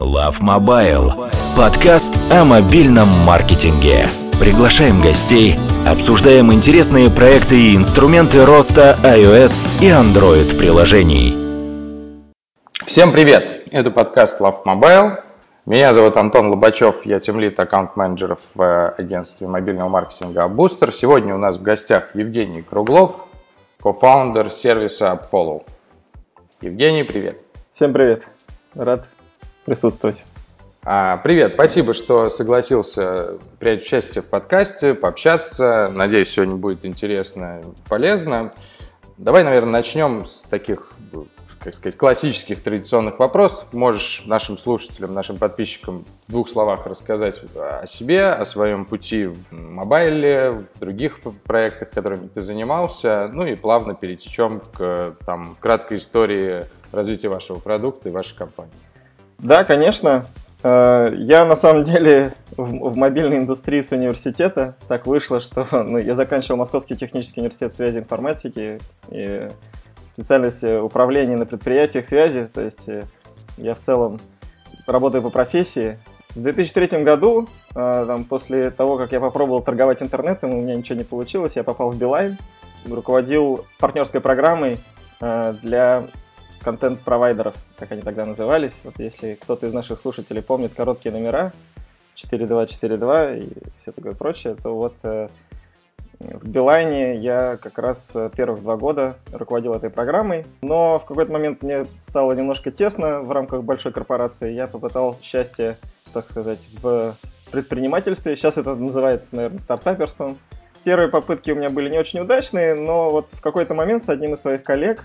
Love Mobile. Подкаст о мобильном маркетинге. Приглашаем гостей, обсуждаем интересные проекты и инструменты роста iOS и Android приложений. Всем привет! Это подкаст Love Mobile. Меня зовут Антон Лобачев, я тимлит аккаунт-менеджеров в агентстве мобильного маркетинга Booster. Сегодня у нас в гостях Евгений Круглов, кофаундер сервиса AppFollow. Евгений, привет! Всем привет! Рад присутствовать. А, привет, спасибо, что согласился принять участие в подкасте, пообщаться. Надеюсь, сегодня будет интересно и полезно. Давай, наверное, начнем с таких, как сказать, классических традиционных вопросов. Можешь нашим слушателям, нашим подписчикам в двух словах рассказать о себе, о своем пути в мобайле, в других проектах, которыми ты занимался, ну и плавно перетечем к там, краткой истории развития вашего продукта и вашей компании. Да, конечно. Э, я на самом деле в, мобильной индустрии с университета. Так вышло, что ну, я заканчивал Московский технический университет связи и информатики и специальность управления на предприятиях связи. То есть э, я в целом работаю по профессии. В 2003 году, э, там, после того, как я попробовал торговать интернетом, у меня ничего не получилось, я попал в Билайн, руководил партнерской программой для контент-провайдеров, как они тогда назывались. Вот если кто-то из наших слушателей помнит короткие номера 4242 и все такое прочее, то вот э, в Билайне я как раз первых два года руководил этой программой, но в какой-то момент мне стало немножко тесно в рамках большой корпорации. Я попытал счастье, так сказать, в предпринимательстве. Сейчас это называется, наверное, стартаперством. Первые попытки у меня были не очень удачные, но вот в какой-то момент с одним из своих коллег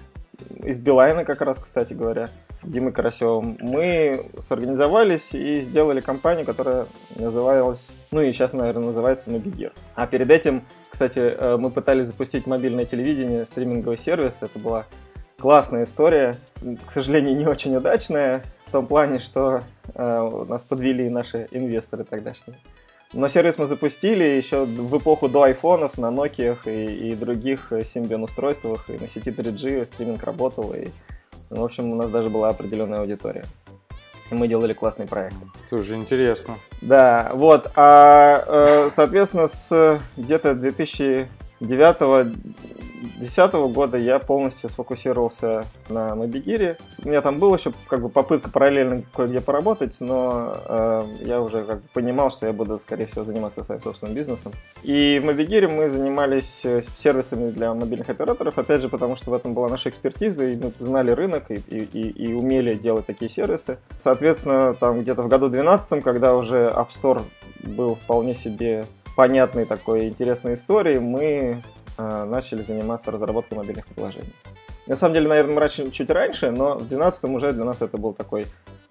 из Билайна как раз, кстати говоря, Димой Карасевым, мы сорганизовались и сделали компанию, которая называлась, ну и сейчас, наверное, называется Nubigir. А перед этим, кстати, э, мы пытались запустить мобильное телевидение, стриминговый сервис. Это была классная история, к сожалению, не очень удачная, в том плане, что э, нас подвели наши инвесторы тогдашние. Но сервис мы запустили еще в эпоху до айфонов на Nokia и, и других Symbian устройствах, и на сети 3G стриминг работал, и, в общем, у нас даже была определенная аудитория. И мы делали классный проект. Слушай, интересно. Да, вот, а, э, соответственно, с где-то 2009 2010 года я полностью сфокусировался на Мобигире. У меня там была еще как бы попытка параллельно кое-где поработать, но э, я уже как бы понимал, что я буду, скорее всего, заниматься своим собственным бизнесом. И в Мобигире мы занимались э, сервисами для мобильных операторов, опять же, потому что в этом была наша экспертиза, и мы знали рынок и, и, и, и умели делать такие сервисы. Соответственно, там где-то в году 2012, когда уже App Store был вполне себе понятной такой интересной историей, мы начали заниматься разработкой мобильных приложений. На самом деле, наверное, раньше, чуть раньше, но в 2012 уже для нас это был такой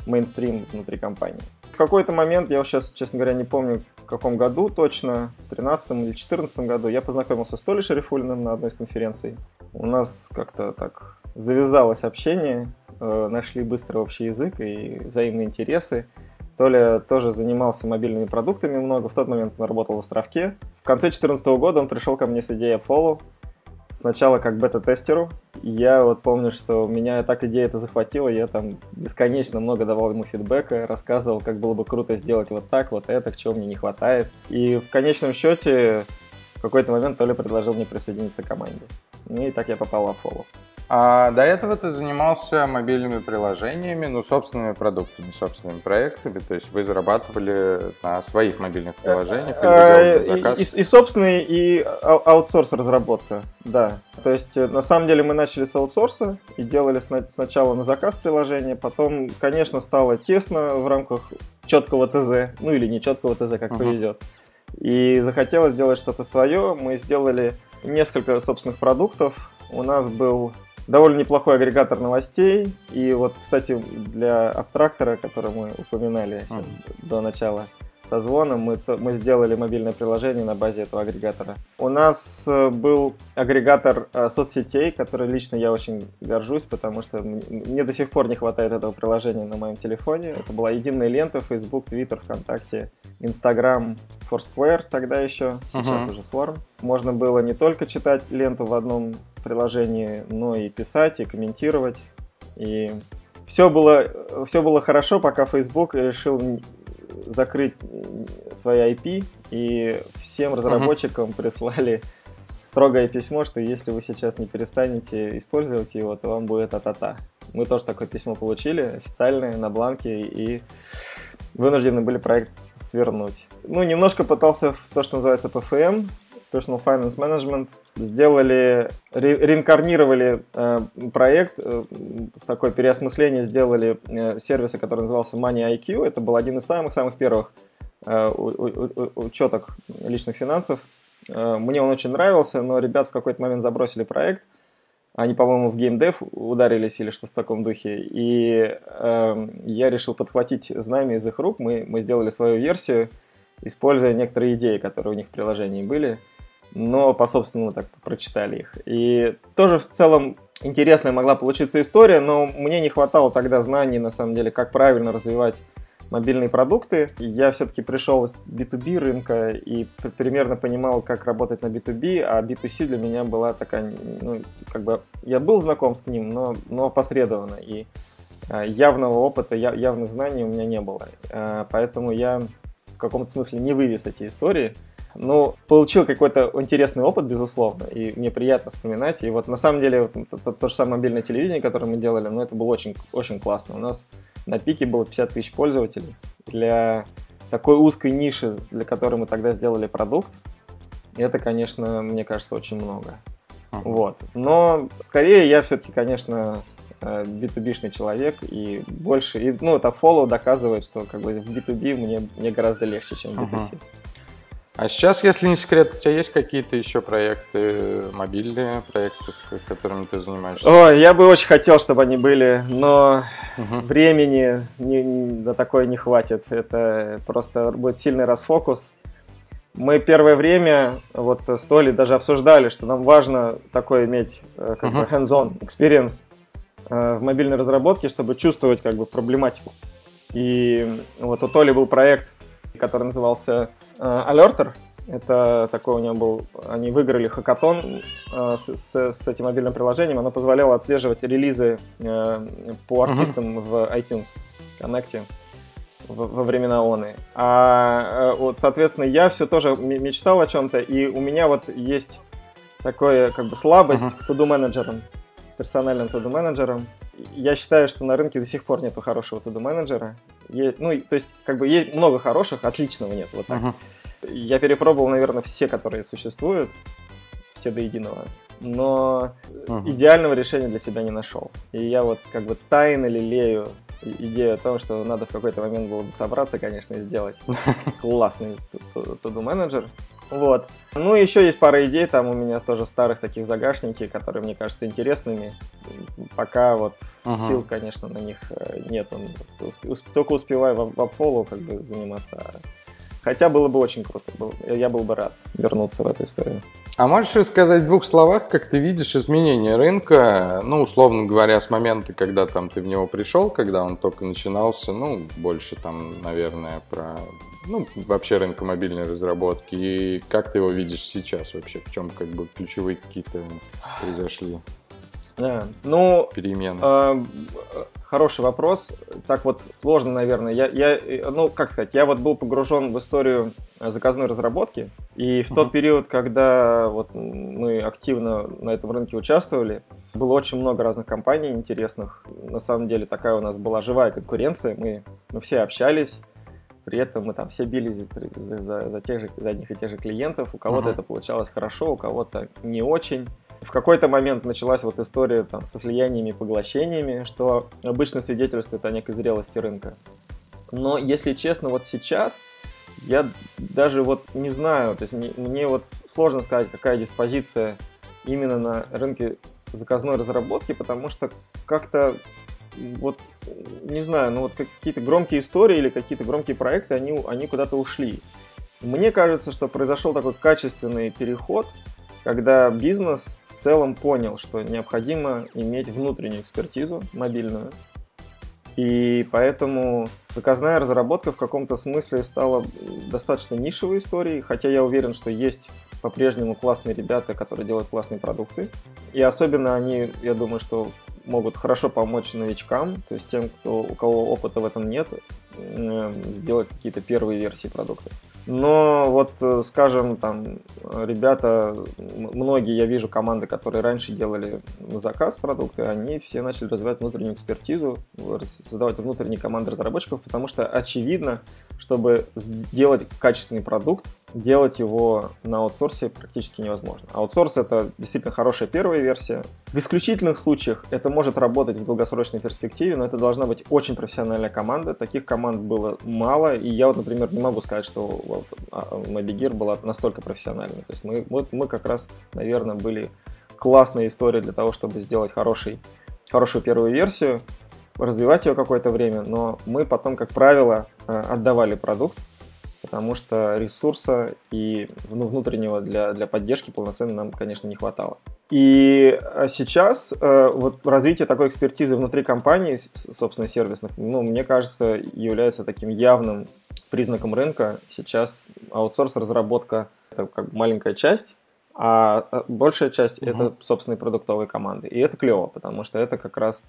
мейнстрим внутри компании. В какой-то момент, я сейчас, честно говоря, не помню, в каком году точно, в 13 или 14 году, я познакомился с Толей Шарифулиным на одной из конференций. У нас как-то так завязалось общение, э, нашли быстро общий язык и взаимные интересы. Толя тоже занимался мобильными продуктами много. В тот момент он работал в Островке. В конце 2014 года он пришел ко мне с идеей Follow. Сначала как бета-тестеру. Я вот помню, что меня так идея это захватила. Я там бесконечно много давал ему фидбэка, рассказывал, как было бы круто сделать вот так, вот это, чего мне не хватает. И в конечном счете в какой-то момент Толя предложил мне присоединиться к команде. И так я попал в Follow. А до этого ты занимался мобильными приложениями, ну, собственными продуктами, собственными проектами, то есть вы зарабатывали на своих мобильных приложениях или э, заказ? И, и, и собственный, и аутсорс разработка, да. То есть, э, на самом деле, мы начали с аутсорса и делали сначала на заказ приложения, потом, конечно, стало тесно в рамках четкого ТЗ, ну или не четкого ТЗ, как uh-huh. повезет. И захотелось сделать что-то свое, мы сделали несколько собственных продуктов, у нас был довольно неплохой агрегатор новостей. И вот, кстати, для абтрактора, который мы упоминали mm. до начала созвона, мы, мы сделали мобильное приложение на базе этого агрегатора. У нас э, был агрегатор э, соцсетей, который лично я очень горжусь, потому что мне до сих пор не хватает этого приложения на моем телефоне. Это была единая лента Facebook, Twitter, ВКонтакте, Instagram, Foursquare тогда еще, сейчас uh-huh. уже Swarm. Можно было не только читать ленту в одном приложении, но и писать, и комментировать. И все было, все было хорошо, пока Facebook решил закрыть свои IP, и всем разработчикам uh-huh. прислали строгое письмо, что если вы сейчас не перестанете использовать его, то вам будет а-та-та. Мы тоже такое письмо получили, официальное, на бланке, и вынуждены были проект свернуть. Ну, немножко пытался в то, что называется PFM, Personal Finance Management, сделали, ре, реинкарнировали э, проект, э, с такой переосмыслением сделали э, сервиса, который назывался Money IQ. Это был один из самых-самых первых э, учеток личных финансов. Э, мне он очень нравился, но ребят в какой-то момент забросили проект. Они, по-моему, в геймдев ударились или что-то в таком духе. И э, я решил подхватить знамя из их рук. Мы, мы сделали свою версию, используя некоторые идеи, которые у них в приложении были но по собственному так прочитали их. И тоже в целом интересная могла получиться история, но мне не хватало тогда знаний, на самом деле, как правильно развивать мобильные продукты. Я все-таки пришел из B2B рынка и примерно понимал, как работать на B2B, а B2C для меня была такая, ну, как бы, я был знаком с ним, но, но посредованно, и а, явного опыта, явных знаний у меня не было. А, поэтому я в каком-то смысле не вывез эти истории, ну, получил какой-то интересный опыт, безусловно, и мне приятно вспоминать. И вот на самом деле то, то, то же самое мобильное телевидение, которое мы делали, ну, это было очень, очень классно. У нас на пике было 50 тысяч пользователей. Для такой узкой ниши, для которой мы тогда сделали продукт, это, конечно, мне кажется, очень много. Вот. Но скорее я все-таки, конечно, B2B-шный э, человек и больше, и, ну, это follow доказывает, что как бы в B2B мне, мне гораздо легче, чем в B2C. Uh-huh. А сейчас, если не секрет, у тебя есть какие-то еще проекты, мобильные проекты, которыми ты занимаешься? О, я бы очень хотел, чтобы они были, но угу. времени не, на такое не хватит. Это просто будет сильный расфокус. Мы первое время вот с Толей даже обсуждали, что нам важно такое иметь э, как uh-huh. бы hands-on experience э, в мобильной разработке, чтобы чувствовать как бы проблематику. И вот у Толи был проект, который назывался Alerter. Это такой у него был, они выиграли хакатон э, с, с, с этим мобильным приложением. Оно позволяло отслеживать релизы э, по артистам uh-huh. в iTunes Connect во времена оны. А вот, соответственно, я все тоже мечтал о чем-то, и у меня вот есть такая как бы слабость uh-huh. к to-do менеджерам, персональным to-do менеджерам. Я считаю, что на рынке до сих пор нету хорошего to-do менеджера. Ну, то есть, как бы есть много хороших, отличного нет, вот так. Uh-huh. Я перепробовал, наверное, все, которые существуют, все до единого, но uh-huh. идеального решения для себя не нашел. И я вот как бы тайно лелею идею о том, что надо в какой-то момент было бы собраться, конечно, и сделать классный to-do менеджер. Вот. Ну, еще есть пара идей, там у меня тоже старых таких загашники, которые мне кажутся интересными. Пока вот uh-huh. сил, конечно, на них э, нет. Только успеваю в апфолу как бы заниматься. Хотя было бы очень круто, я был бы рад вернуться в эту историю. А можешь рассказать в двух словах, как ты видишь изменения рынка, ну, условно говоря, с момента, когда там ты в него пришел, когда он только начинался, ну, больше там, наверное, про ну, вообще рынка мобильной разработки, и как ты его видишь сейчас вообще, в чем как бы ключевые какие-то произошли да. Ну, перемены? Э, хороший вопрос. Так вот сложно, наверное. Я, я, ну, как сказать, я вот был погружен в историю заказной разработки, и в uh-huh. тот период, когда вот мы активно на этом рынке участвовали, было очень много разных компаний интересных. На самом деле такая у нас была живая конкуренция. Мы, мы все общались. При этом мы там все бились за, за, за, тех же, за одних и тех же клиентов. У кого-то uh-huh. это получалось хорошо, у кого-то не очень. В какой-то момент началась вот история там, со слияниями и поглощениями, что обычно свидетельствует о некой зрелости рынка. Но, если честно, вот сейчас я даже вот не знаю, то есть мне, мне вот сложно сказать, какая диспозиция именно на рынке заказной разработки, потому что как-то вот, не знаю, ну вот какие-то громкие истории или какие-то громкие проекты, они, они куда-то ушли. Мне кажется, что произошел такой качественный переход, когда бизнес в целом понял, что необходимо иметь внутреннюю экспертизу мобильную, и поэтому заказная разработка в каком-то смысле стала достаточно нишевой историей, хотя я уверен, что есть по-прежнему классные ребята, которые делают классные продукты. И особенно они, я думаю, что могут хорошо помочь новичкам, то есть тем, кто, у кого опыта в этом нет, сделать какие-то первые версии продукта. Но вот, э, скажем, там, ребята, многие, я вижу команды, которые раньше делали на заказ продукты, они все начали развивать внутреннюю экспертизу, создавать внутренние команды разработчиков, потому что очевидно, чтобы сделать качественный продукт, делать его на аутсорсе практически невозможно. Аутсорс это действительно хорошая первая версия. В исключительных случаях это может работать в долгосрочной перспективе, но это должна быть очень профессиональная команда. Таких команд было мало, и я вот, например, не могу сказать, что вот, Mobigir а, была настолько профессиональной. То есть мы, вот мы как раз, наверное, были классная история для того, чтобы сделать хороший, хорошую первую версию, развивать ее какое-то время, но мы потом, как правило, э, отдавали продукт, потому что ресурса и ну, внутреннего для, для поддержки полноценно нам, конечно, не хватало. И э, сейчас э, вот развитие такой экспертизы внутри компании, собственно, сервисных, ну, мне кажется, является таким явным признаком рынка. Сейчас аутсорс-разработка – это как маленькая часть, а большая часть угу. это собственные продуктовые команды. И это клево, потому что это как раз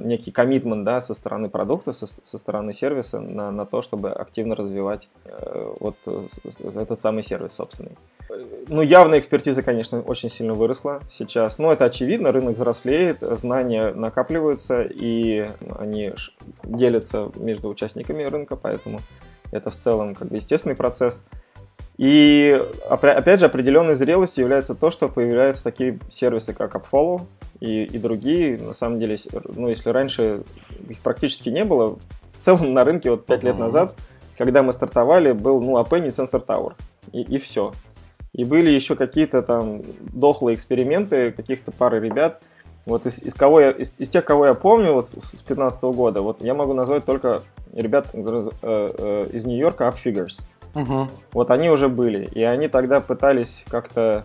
некий коммитмент да, со стороны продукта, со, со стороны сервиса на, на то, чтобы активно развивать э, вот э, этот самый сервис собственный. Ну, явная экспертиза, конечно, очень сильно выросла сейчас. Но это очевидно, рынок взрослеет, знания накапливаются, и они делятся между участниками рынка, поэтому это в целом как бы естественный процесс. И опять же, определенной зрелостью является то, что появляются такие сервисы, как AppFollow, и, и другие, на самом деле, ну, если раньше их практически не было, в целом на рынке вот 5 лет назад, когда мы стартовали, был, ну, App и Sensor Tower, и, и все. И были еще какие-то там дохлые эксперименты каких-то пары ребят, вот из, из, кого я, из, из тех, кого я помню вот с 2015 года, вот я могу назвать только ребят э, э, из Нью-Йорка, Upfigures. Угу. Вот они уже были, и они тогда пытались как-то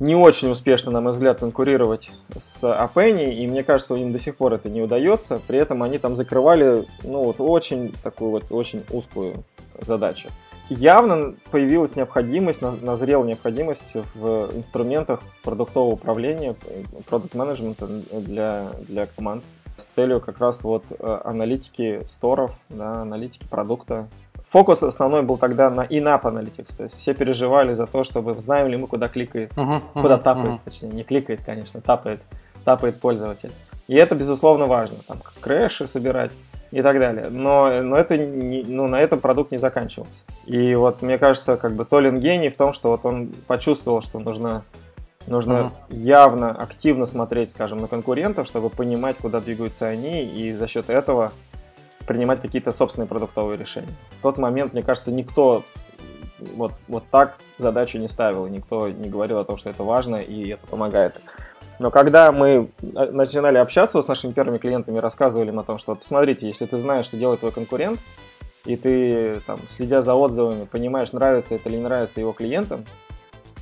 не очень успешно, на мой взгляд, конкурировать с Апенни, и мне кажется, им до сих пор это не удается. При этом они там закрывали, ну, вот очень такую вот очень узкую задачу. Явно появилась необходимость, назрела необходимость в инструментах продуктового управления, продукт менеджмента для, для команд с целью как раз вот э, аналитики сторов, да, аналитики продукта, фокус основной был тогда на in-app analytics, то есть все переживали за то, чтобы знаем ли мы, куда кликает, uh-huh, uh-huh, куда тапает, uh-huh. точнее, не кликает, конечно, тапает, тапает пользователь. И это, безусловно, важно, там, крэши собирать и так далее. Но, но это не, ну, на этом продукт не заканчивался. И вот мне кажется, как бы Толин гений в том, что вот он почувствовал, что нужно, нужно uh-huh. явно, активно смотреть, скажем, на конкурентов, чтобы понимать, куда двигаются они, и за счет этого принимать какие-то собственные продуктовые решения. В тот момент, мне кажется, никто вот, вот так задачу не ставил, никто не говорил о том, что это важно и это помогает. Но когда мы э, начинали общаться с нашими первыми клиентами, рассказывали им о том, что посмотрите, если ты знаешь, что делает твой конкурент, и ты, там, следя за отзывами, понимаешь, нравится это или не нравится его клиентам,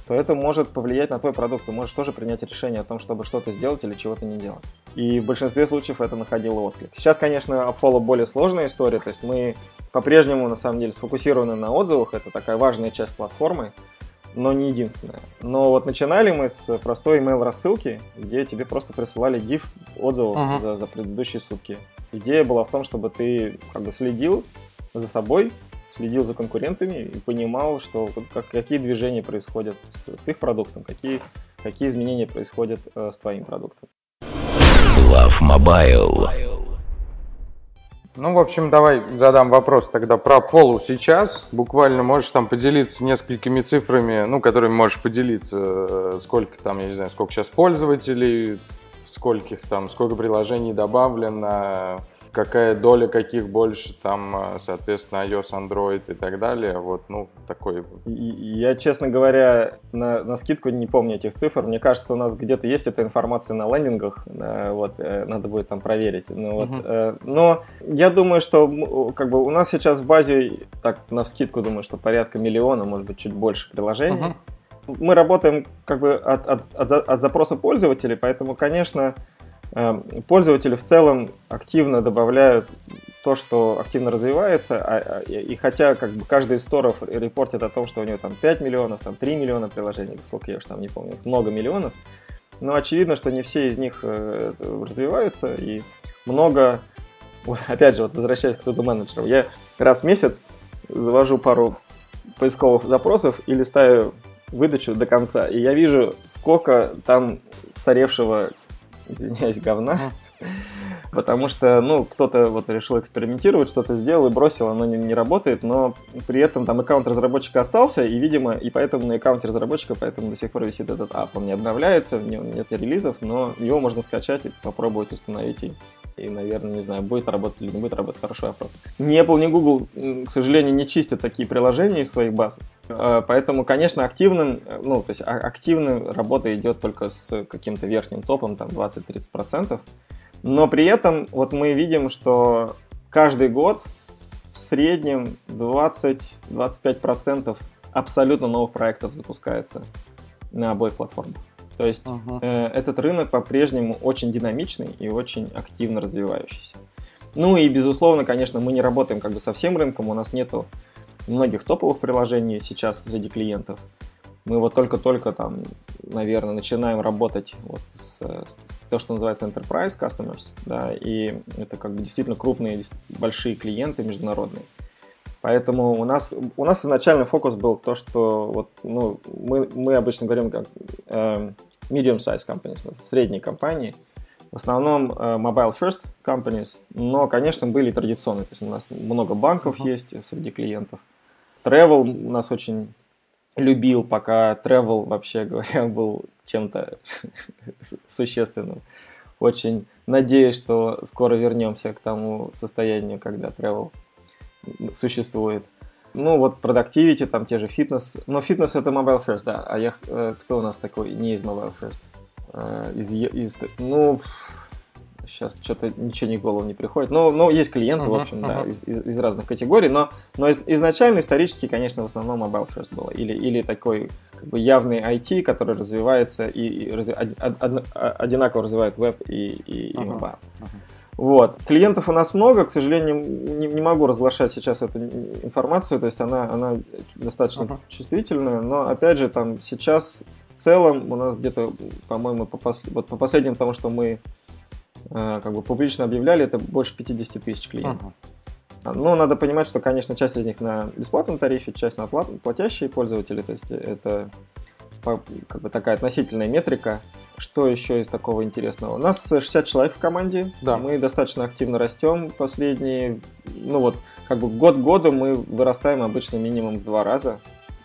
то это может повлиять на твой продукт. Ты можешь тоже принять решение о том, чтобы что-то сделать или чего-то не делать. И в большинстве случаев это находило отклик. Сейчас, конечно, Apollo более сложная история, то есть мы по-прежнему, на самом деле, сфокусированы на отзывах, это такая важная часть платформы, но не единственная. Но вот начинали мы с простой email рассылки, где тебе просто присылали div отзывов uh-huh. за, за предыдущие сутки. Идея была в том, чтобы ты как бы следил за собой, следил за конкурентами и понимал, что как, какие движения происходят с, с их продуктом, какие, какие изменения происходят э, с твоим продуктом. Love Mobile. Ну, в общем, давай задам вопрос тогда про полу сейчас. Буквально можешь там поделиться несколькими цифрами, ну, которыми можешь поделиться, э, сколько там, я не знаю, сколько сейчас пользователей, скольких там, сколько приложений добавлено, какая доля каких больше, там, э, соответственно, iOS, Android и так далее. Вот, ну, такой. Я, честно говоря, на, на скидку не помню этих цифр. Мне кажется, у нас где-то есть эта информация на лендингах. Э, вот, э, надо будет там проверить. Ну, вот, uh-huh. Но я думаю, что как бы у нас сейчас в базе, так, на скидку думаю, что порядка миллиона, может быть, чуть больше приложений. Uh-huh. Мы работаем как бы от, от, от, от запроса пользователей, поэтому, конечно, пользователи в целом активно добавляют то, что активно развивается, а, а, и хотя как бы каждый из сторов репортит о том, что у него там 5 миллионов, там 3 миллиона приложений, сколько я уж там не помню, много миллионов, но очевидно, что не все из них э, развиваются, и много, опять же, вот возвращаясь к туду менеджеру, я раз в месяц завожу пару поисковых запросов и листаю выдачу до конца, и я вижу, сколько там старевшего, извиняюсь, говна, потому что, ну, кто-то вот решил экспериментировать, что-то сделал и бросил, оно не, не работает, но при этом там аккаунт разработчика остался, и, видимо, и поэтому на аккаунте разработчика, поэтому до сих пор висит этот ап, он не обновляется, в нем нет релизов, но его можно скачать и попробовать установить и и, наверное, не знаю, будет работать или не будет работать, хороший вопрос. Ни Apple, ни Google, к сожалению, не чистят такие приложения из своих баз. Э, поэтому, конечно, активным, э, ну, то есть а, активная работа идет только с каким-то верхним топом, там 20-30%. Но при этом вот мы видим, что каждый год в среднем 20-25% абсолютно новых проектов запускается на обоих платформах. То есть uh-huh. э, этот рынок по-прежнему очень динамичный и очень активно развивающийся. Ну и, безусловно, конечно, мы не работаем как бы со всем рынком, у нас нету многих топовых приложений сейчас среди клиентов. Мы вот только-только там, наверное, начинаем работать вот с, с то, что называется enterprise customers, да, и это как бы действительно крупные, большие клиенты международные. Поэтому у нас, у нас изначально фокус был то, что вот, ну, мы, мы обычно говорим как э, medium-size companies, средние компании. В основном э, mobile first companies, но, конечно, были традиционные. То есть у нас много банков uh-huh. есть среди клиентов. Travel у нас очень любил, пока travel, вообще говоря, был чем-то существенным. Очень надеюсь, что скоро вернемся к тому состоянию, когда travel существует. Ну, вот Productivity, там те же фитнес. Но фитнес это Mobile First, да. А я, э, кто у нас такой не из Mobile First? Э, из, из, ну, сейчас что-то ничего не в голову не приходит. Но, но есть клиенты, uh-huh, в общем, uh-huh. да, из, из, из разных категорий. Но, но из, изначально, исторически, конечно, в основном Mobile First было. Или, или такой как бы явный IT, который развивается и, и разви, од, од, од, одинаково развивает веб и, и, uh-huh. и mobile. Uh-huh. Вот. Клиентов у нас много, к сожалению, не, не могу разглашать сейчас эту информацию, то есть она, она достаточно uh-huh. чувствительная, но опять же там сейчас в целом у нас где-то, по-моему, по, посл... вот по последнему тому, что мы как бы публично объявляли, это больше 50 тысяч клиентов. Uh-huh. Но надо понимать, что, конечно, часть из них на бесплатном тарифе, часть на плат... платящие пользователи, то есть это как бы такая относительная метрика. Что еще из такого интересного? У нас 60 человек в команде. Да. Мы достаточно активно растем последние, ну вот, как бы год году мы вырастаем обычно минимум в два раза,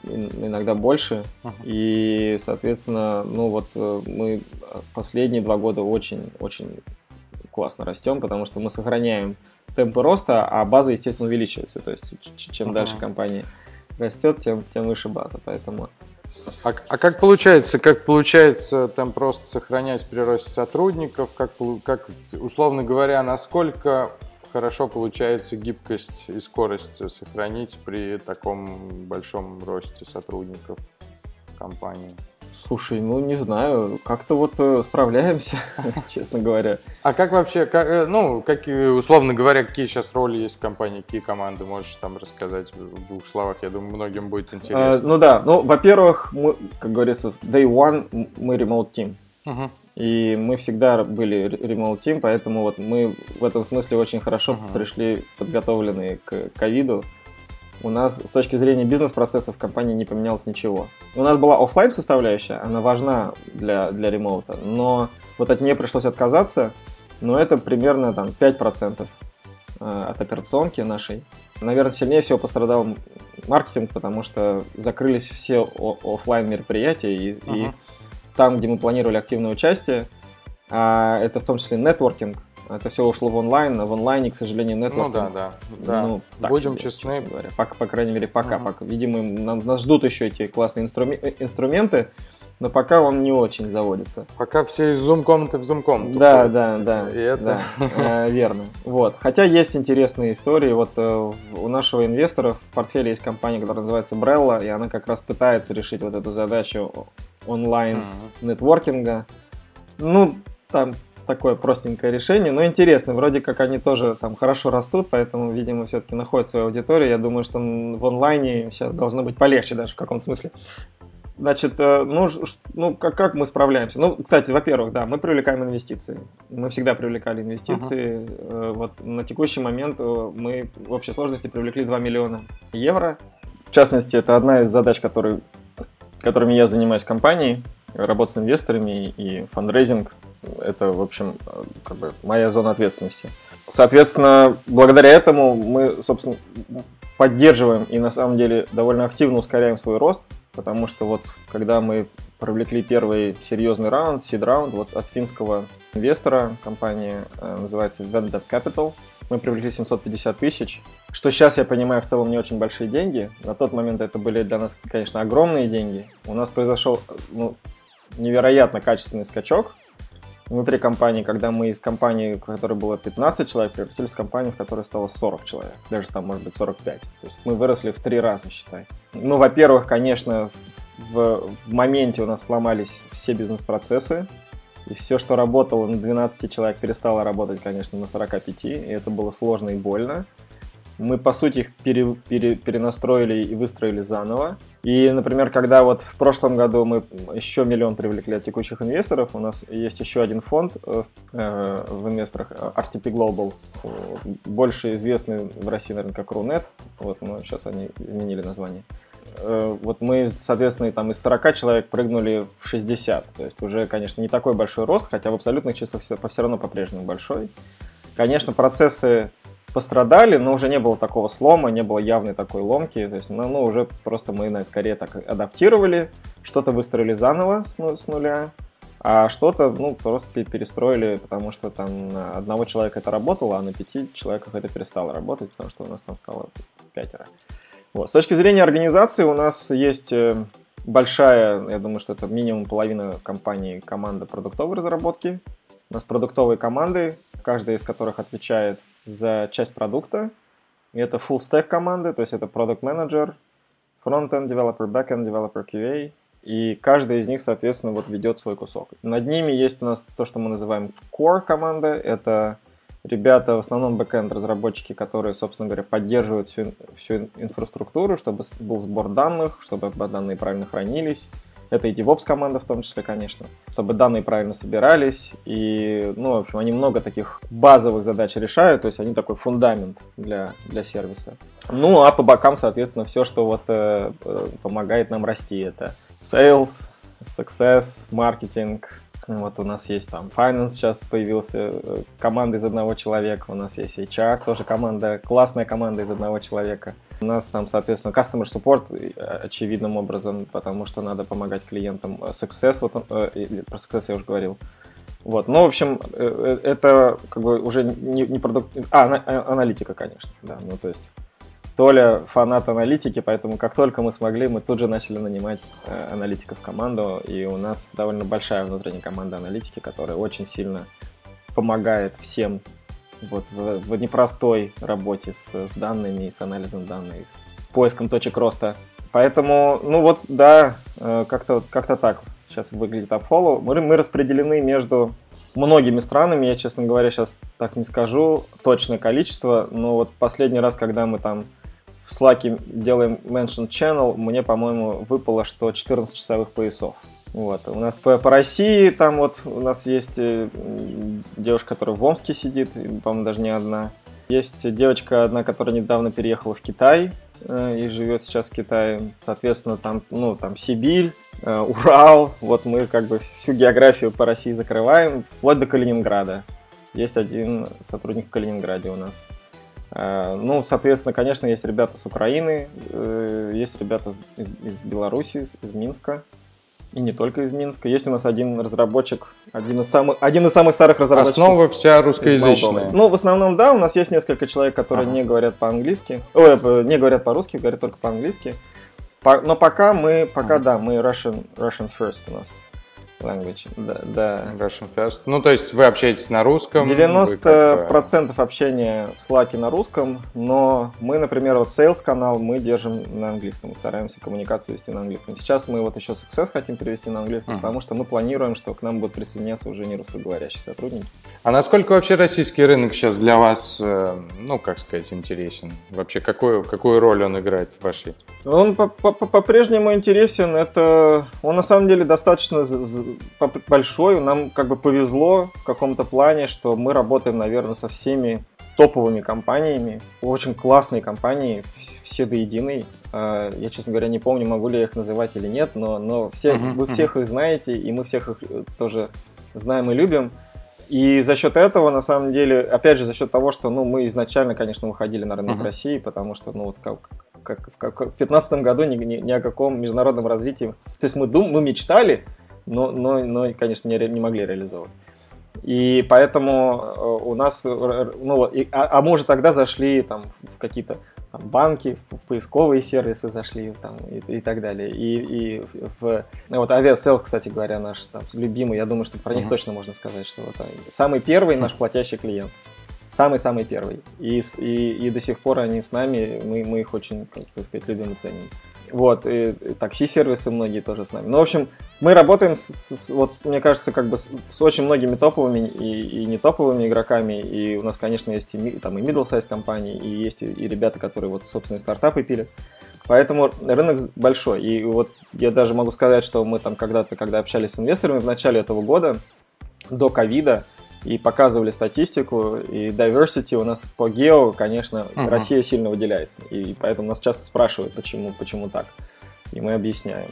иногда больше. Uh-huh. И, соответственно, ну вот э, мы последние два года очень-очень классно растем, потому что мы сохраняем темпы роста, а база, естественно, увеличивается. То есть, чем uh-huh. дальше компания растет, тем, тем выше база. Поэтому... А, а как получается, как получается там просто сохранять при росте сотрудников, как, как условно говоря, насколько хорошо получается гибкость и скорость сохранить при таком большом росте сотрудников компании? Слушай, ну не знаю, как-то вот э, справляемся, честно говоря. А как вообще, как, э, ну, как, условно говоря, какие сейчас роли есть в компании, какие команды, можешь там рассказать в двух словах, я думаю, многим будет интересно. А, ну да, ну, во-первых, мы, как говорится, day one мы remote team. Угу. И мы всегда были remote team, поэтому вот мы в этом смысле очень хорошо угу. пришли подготовленные к ковиду у нас с точки зрения бизнес-процессов в компании не поменялось ничего. У нас была офлайн составляющая, она важна для, для ремоута, но вот от нее пришлось отказаться, но это примерно там 5% э, от операционки нашей. Наверное, сильнее всего пострадал маркетинг, потому что закрылись все офлайн мероприятия, и, uh-huh. и там, где мы планировали активное участие, а это в том числе нетворкинг, это все ушло в онлайн, а в онлайне, к сожалению, нетворк. Ну да, да. да. Ну, Будем себе, честны. Говоря. По, по крайней мере, пока. Uh-huh. пока. Видимо, нам, нас ждут еще эти классные инструмен, э, инструменты, но пока он не очень заводится. Пока все из зум-комнаты в зум-комнату. Да, да, да. И это... да э, верно. Вот. Хотя есть интересные истории. Вот э, у нашего инвестора в портфеле есть компания, которая называется Brella, и она как раз пытается решить вот эту задачу онлайн-нетворкинга. Ну, там такое простенькое решение, но интересно. Вроде как они тоже там хорошо растут, поэтому, видимо, все-таки находят свою аудиторию. Я думаю, что в онлайне сейчас должно быть полегче даже в каком смысле. Значит, э, ну, ну как, как мы справляемся? Ну, кстати, во-первых, да, мы привлекаем инвестиции. Мы всегда привлекали инвестиции. Uh-huh. Вот на текущий момент э, мы в общей сложности привлекли 2 миллиона евро. В частности, это одна из задач, которые, которыми я занимаюсь в компании. Работа с инвесторами и фандрейзинг. Это, в общем, как бы моя зона ответственности. Соответственно, благодаря этому мы, собственно, поддерживаем и на самом деле довольно активно ускоряем свой рост потому что вот когда мы привлекли первый серьезный раунд, seed раунд, вот от финского инвестора, компания э, называется Vendor Capital, мы привлекли 750 тысяч, что сейчас я понимаю в целом не очень большие деньги. На тот момент это были для нас, конечно, огромные деньги. У нас произошел ну, невероятно качественный скачок внутри компании, когда мы из компании, в которой было 15 человек, превратились в компанию, в которой стало 40 человек. Даже там, может быть, 45. То есть мы выросли в три раза, считай. Ну, во-первых, конечно, в, в моменте у нас сломались все бизнес-процессы. И все, что работало на 12 человек, перестало работать, конечно, на 45. И это было сложно и больно. Мы, по сути, их пере, пере, перенастроили и выстроили заново. И, например, когда вот в прошлом году мы еще миллион привлекли от текущих инвесторов, у нас есть еще один фонд э, э в инвесторах, RTP Global, больше известный в России, наверное, как Руnet. Вот, но сейчас они изменили название. Э, вот мы, соответственно, там из 40 человек прыгнули в 60. То есть уже, конечно, не такой большой рост, хотя в абсолютных числах все, все равно по-прежнему большой. Конечно, процессы пострадали, но уже не было такого слома, не было явной такой ломки. То есть, ну, ну уже просто мы наверное, скорее так адаптировали, что-то выстроили заново с, ну, с нуля, а что-то, ну, просто перестроили, потому что там на одного человека это работало, а на пяти человеках это перестало работать, потому что у нас там стало пятеро. Вот. С точки зрения организации у нас есть э, большая, я думаю, что это минимум половина компании команда продуктовой разработки. У нас продуктовые команды, каждая из которых отвечает за часть продукта. И это full stack команды, то есть это product manager, front-end developer, back-end developer, QA. И каждый из них, соответственно, вот ведет свой кусок. Над ними есть у нас то, что мы называем core команда. Это ребята, в основном бэкенд разработчики, которые, собственно говоря, поддерживают всю, всю инфраструктуру, чтобы был сбор данных, чтобы данные правильно хранились, это и DevOps команда в том числе, конечно, чтобы данные правильно собирались. И, ну, в общем, они много таких базовых задач решают, то есть они такой фундамент для, для сервиса. Ну, а по бокам, соответственно, все, что вот э, э помогает нам расти, это sales, success, маркетинг, вот у нас есть там Finance сейчас появился, э, команда из одного человека, у нас есть HR, тоже команда, классная команда из одного человека. У нас там, соответственно, Customer Support э, очевидным образом, потому что надо помогать клиентам. Э, success, вот, про Success я уже говорил. Вот, ну, в общем, это как бы уже не, не продукт... А, аналитика, конечно, да, ну, то есть Толя фанат аналитики, поэтому как только мы смогли, мы тут же начали нанимать э, аналитиков в команду, и у нас довольно большая внутренняя команда аналитики, которая очень сильно помогает всем вот в, в непростой работе с, с данными, с анализом данных, с, с поиском точек роста. Поэтому, ну вот, да, э, как-то как так сейчас выглядит AppFollow. Мы, мы распределены между многими странами, я, честно говоря, сейчас так не скажу точное количество, но вот последний раз, когда мы там в Slack делаем mention channel, мне, по-моему, выпало, что 14 часовых поясов. Вот. У нас по, по России там вот у нас есть э, девушка, которая в Омске сидит, по-моему, даже не одна. Есть девочка одна, которая недавно переехала в Китай и живет сейчас в Китае. Соответственно, там, ну, там Сибирь, э, Урал. Вот мы как бы всю географию по России закрываем, вплоть до Калининграда. Есть один сотрудник в Калининграде у нас. Э, ну, соответственно, конечно, есть ребята с Украины, э, есть ребята из Беларуси, из Минска. И не только из Минска. Есть у нас один разработчик, один из самых, один из самых старых разработчиков. Основа вся русскоязычная. Ну, в основном, да, у нас есть несколько человек, которые ага. не говорят по-английски. Ой, э, не говорят по-русски, говорят только по-английски. но пока мы, пока ага. да, мы Russian, Russian first у нас. Language. Да, да. Russian First. Ну, то есть вы общаетесь на русском? 90% процентов общения в Slack на русском, но мы, например, вот Sales канал мы держим на английском и стараемся коммуникацию вести на английском. Сейчас мы вот еще Success хотим перевести на английский, uh-huh. потому что мы планируем, что к нам будут присоединяться уже не русскоговорящие сотрудники. А насколько вообще российский рынок сейчас для вас, э, ну, как сказать, интересен? Вообще, какую, какую роль он играет в вашей? Он по-прежнему интересен. Это он на самом деле достаточно большой. Нам как бы повезло в каком-то плане, что мы работаем, наверное, со всеми топовыми компаниями. Очень классные компании, все до единой. А, я, честно говоря, не помню, могу ли я их называть или нет, но, но все, uh-huh, вы всех uh-huh. их знаете, и мы всех их э, тоже знаем и любим. И за счет этого, на самом деле, опять же, за счет того, что ну, мы изначально, конечно, выходили на рынок uh-huh. России, потому что ну, вот как, как, как в 2015 году ни, ни, ни о каком международном развитии. То есть мы, дум, мы мечтали, но, но, но конечно, не, не могли реализовывать. И поэтому э, у нас, э, ну, и, а, а мы уже тогда зашли там, в какие-то там, банки, в поисковые сервисы зашли там, и, и так далее. И, и в, ну, вот Aviasell, кстати говоря, наш там, любимый, я думаю, что про них uh-huh. точно можно сказать, что вот, самый первый наш платящий клиент. Самый-самый первый. И, и, и до сих пор они с нами, мы, мы их очень, как сказать, любим и ценим. Вот, и, и такси-сервисы многие тоже с нами. Ну, в общем, мы работаем, с, с, вот, мне кажется, как бы с, с очень многими топовыми и, и не топовыми игроками. И у нас, конечно, есть и, там, и middle size компании, и есть и, и ребята, которые вот собственные стартапы пилят. Поэтому рынок большой. И вот я даже могу сказать, что мы там когда-то, когда общались с инвесторами в начале этого года, до ковида, и показывали статистику, и diversity у нас по гео, конечно, uh-huh. Россия сильно выделяется. И поэтому нас часто спрашивают, почему, почему так. И мы объясняем.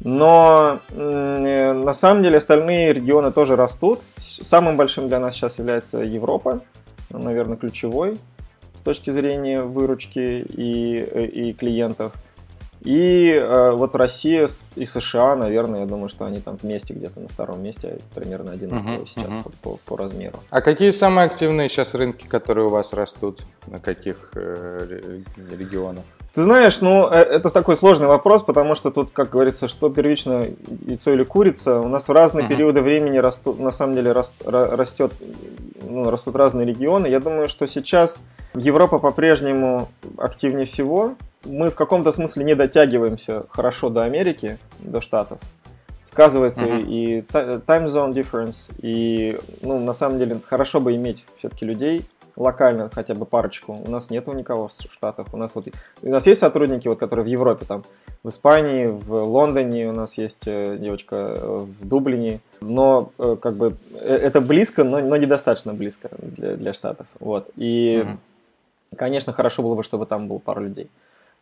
Но на самом деле остальные регионы тоже растут. Самым большим для нас сейчас является Европа, наверное, ключевой с точки зрения выручки и, и клиентов. И э, вот Россия и США, наверное, я думаю, что они там вместе где-то на втором месте, примерно одинаково uh-huh, сейчас uh-huh. По, по, по размеру. А какие самые активные сейчас рынки, которые у вас растут? На каких э, регионах? Ты знаешь, ну, э, это такой сложный вопрос, потому что тут, как говорится, что первично яйцо или курица. У нас в разные uh-huh. периоды времени растут, на самом деле раст, растет, ну, растут разные регионы. Я думаю, что сейчас Европа по-прежнему активнее всего мы в каком-то смысле не дотягиваемся хорошо до Америки, до Штатов. Сказывается uh-huh. и time zone difference, и, ну, на самом деле, хорошо бы иметь все-таки людей локально, хотя бы парочку. У нас нету никого в Штатах. У нас вот у нас есть сотрудники, вот, которые в Европе, там, в Испании, в Лондоне, у нас есть э, девочка э, в Дублине, но э, как бы это близко, но, но недостаточно близко для, для Штатов. Вот. И, uh-huh. конечно, хорошо было бы, чтобы там было пару людей.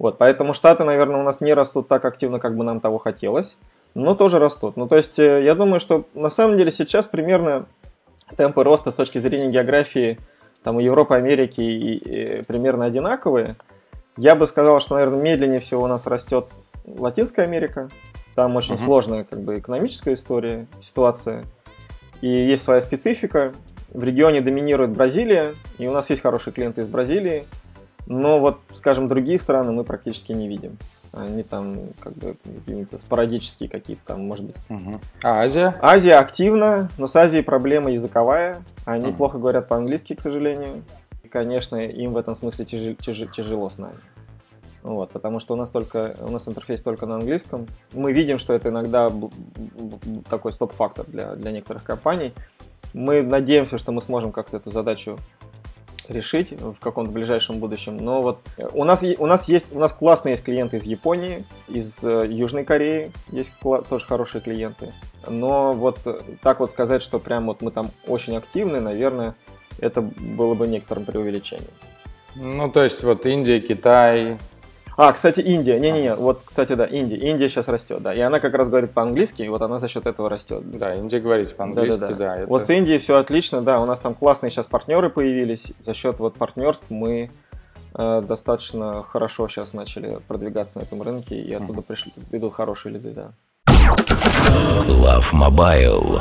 Вот, поэтому Штаты, наверное, у нас не растут так активно, как бы нам того хотелось, но тоже растут. Ну, то есть, э, я думаю, что на самом деле сейчас примерно темпы роста с точки зрения географии там у Европы, Америки и, и, примерно одинаковые. Я бы сказал, что, наверное, медленнее всего у нас растет Латинская Америка. Там очень uh-huh. сложная как бы экономическая история, ситуация. И есть своя специфика. В регионе доминирует Бразилия, и у нас есть хорошие клиенты из Бразилии. Но вот, скажем, другие страны мы практически не видим. Они там как бы какие-то спорадические какие-то там, может быть. Угу. А Азия? Азия активна, но с Азией проблема языковая. Они угу. плохо говорят по-английски, к сожалению. И, конечно, им в этом смысле тяжел, тяжел, тяжело с нами. Вот, потому что у нас только у нас интерфейс только на английском. Мы видим, что это иногда такой стоп-фактор для, для некоторых компаний. Мы надеемся, что мы сможем как-то эту задачу решить в каком-то ближайшем будущем. Но вот э, у нас, у нас есть у нас классные есть клиенты из Японии, из э, Южной Кореи есть тоже хорошие клиенты. Но вот э, так вот сказать, что прям вот мы там очень активны, наверное, это было бы некоторым преувеличением. Ну, то есть вот Индия, Китай, а, кстати, Индия. Не-не-не, вот, кстати, да, Индия. Индия сейчас растет, да. И она как раз говорит по-английски, и вот она за счет этого растет. Да, Индия говорит по-английски, да. да, да. да это... Вот с Индией все отлично, да. У нас там классные сейчас партнеры появились. За счет вот партнерств мы э, достаточно хорошо сейчас начали продвигаться на этом рынке, и оттуда пришли, идут хорошие лиды, да. Love Mobile.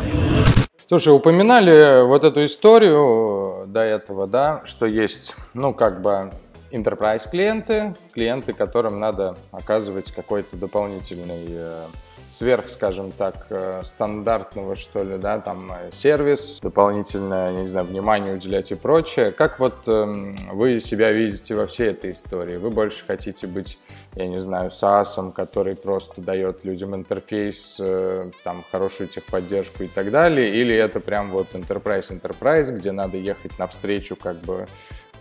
Слушай, упоминали вот эту историю до этого, да, что есть, ну, как бы enterprise клиенты, клиенты, которым надо оказывать какой-то дополнительный э, сверх, скажем так, э, стандартного, что ли, да, там э, сервис, дополнительное, не знаю, внимание уделять и прочее. Как вот э, вы себя видите во всей этой истории? Вы больше хотите быть, я не знаю, SaaS, который просто дает людям интерфейс, э, там, хорошую техподдержку и так далее, или это прям вот enterprise-enterprise, где надо ехать навстречу как бы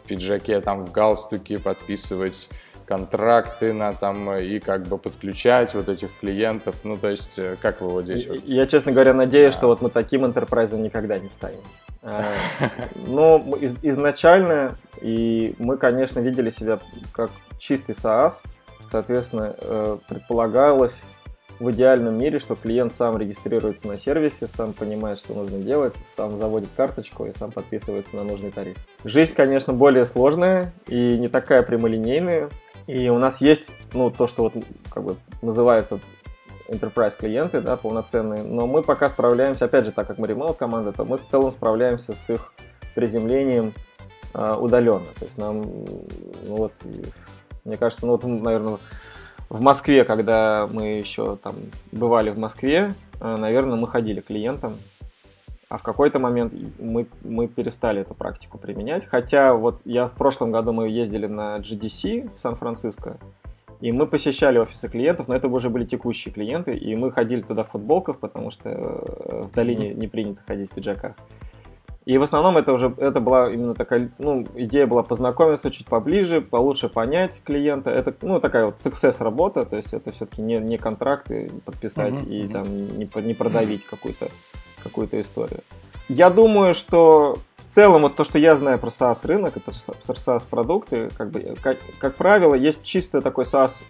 пиджаке, там, в галстуке, подписывать контракты на там и как бы подключать вот этих клиентов. Ну, то есть, э, как вы вот здесь? Я, вот... я честно говоря, надеюсь, а. что вот мы таким интерпрайзом никогда не станем. А, но изначально, и мы, конечно, видели себя как чистый SaaS, соответственно, э, предполагалось в идеальном мире, что клиент сам регистрируется на сервисе, сам понимает, что нужно делать, сам заводит карточку и сам подписывается на нужный тариф. Жизнь, конечно, более сложная и не такая прямолинейная, и у нас есть, ну, то, что вот как бы называется enterprise клиенты, да, полноценные, но мы пока справляемся, опять же, так как мы ремонт команда, то мы в целом справляемся с их приземлением э, удаленно. То есть нам, ну вот, мне кажется, ну вот, наверное, в Москве, когда мы еще там бывали в Москве, э, наверное, мы ходили к клиентам, а в какой-то момент мы, мы перестали эту практику применять. Хотя вот я в прошлом году мы ездили на GDC в Сан-Франциско, и мы посещали офисы клиентов, но это уже были текущие клиенты, и мы ходили туда в футболках, потому что э, в долине не принято ходить в пиджаках. И в основном это уже это была именно такая, ну, идея была познакомиться чуть поближе, получше понять клиента. Это, ну, такая вот success работа, то есть это все-таки не, не контракты подписать uh-huh, и uh-huh. там не, не продавить какую-то какую-то историю. Я думаю, что в целом вот то, что я знаю про SaaS рынок, это SaaS продукты, как бы, как, как правило, есть чисто такой SaaS